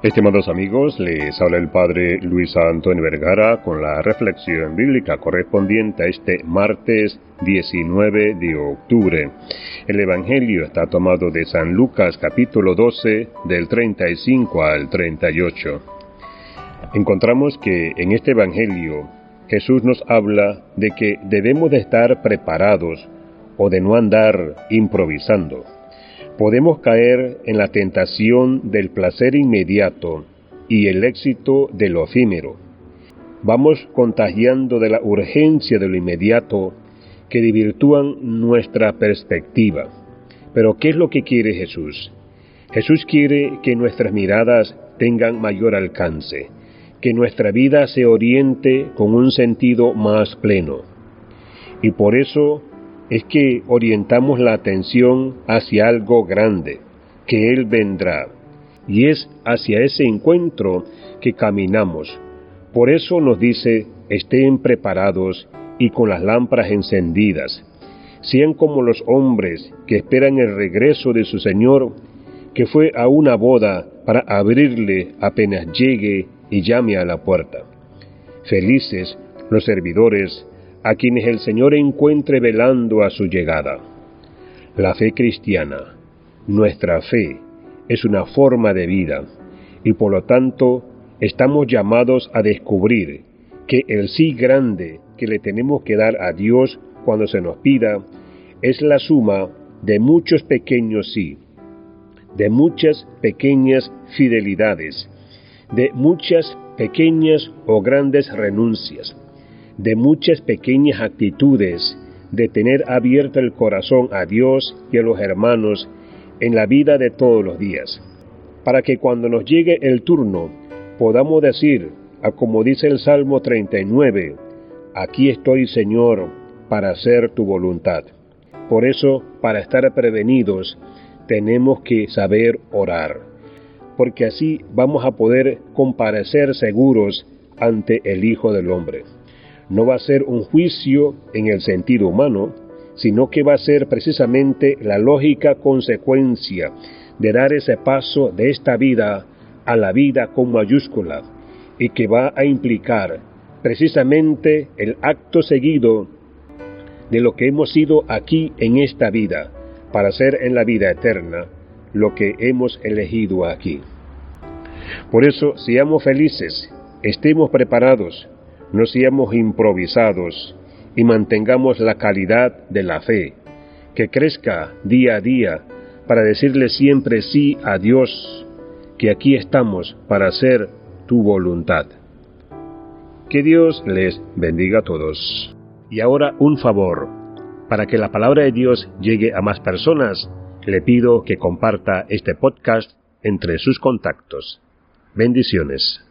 Estimados amigos, les habla el Padre Luis Antonio Vergara con la reflexión bíblica correspondiente a este martes 19 de octubre. El Evangelio está tomado de San Lucas capítulo 12 del 35 al 38. Encontramos que en este Evangelio Jesús nos habla de que debemos de estar preparados o de no andar improvisando podemos caer en la tentación del placer inmediato y el éxito de lo efímero. Vamos contagiando de la urgencia de lo inmediato que divirtúan nuestra perspectiva. Pero ¿qué es lo que quiere Jesús? Jesús quiere que nuestras miradas tengan mayor alcance, que nuestra vida se oriente con un sentido más pleno. Y por eso es que orientamos la atención hacia algo grande, que Él vendrá, y es hacia ese encuentro que caminamos. Por eso nos dice, estén preparados y con las lámparas encendidas. Sean como los hombres que esperan el regreso de su Señor, que fue a una boda para abrirle apenas llegue y llame a la puerta. Felices los servidores a quienes el Señor encuentre velando a su llegada. La fe cristiana, nuestra fe, es una forma de vida y por lo tanto estamos llamados a descubrir que el sí grande que le tenemos que dar a Dios cuando se nos pida es la suma de muchos pequeños sí, de muchas pequeñas fidelidades, de muchas pequeñas o grandes renuncias, de muchas pequeñas actitudes, de tener abierto el corazón a Dios y a los hermanos en la vida de todos los días, para que cuando nos llegue el turno podamos decir, a como dice el Salmo 39, aquí estoy Señor para hacer tu voluntad. Por eso, para estar prevenidos, tenemos que saber orar, porque así vamos a poder comparecer seguros ante el Hijo del Hombre no va a ser un juicio en el sentido humano, sino que va a ser precisamente la lógica consecuencia de dar ese paso de esta vida a la vida con mayúscula y que va a implicar precisamente el acto seguido de lo que hemos sido aquí en esta vida para ser en la vida eterna lo que hemos elegido aquí. Por eso, seamos felices, estemos preparados, no seamos improvisados y mantengamos la calidad de la fe, que crezca día a día para decirle siempre sí a Dios, que aquí estamos para hacer tu voluntad. Que Dios les bendiga a todos. Y ahora un favor, para que la palabra de Dios llegue a más personas, le pido que comparta este podcast entre sus contactos. Bendiciones.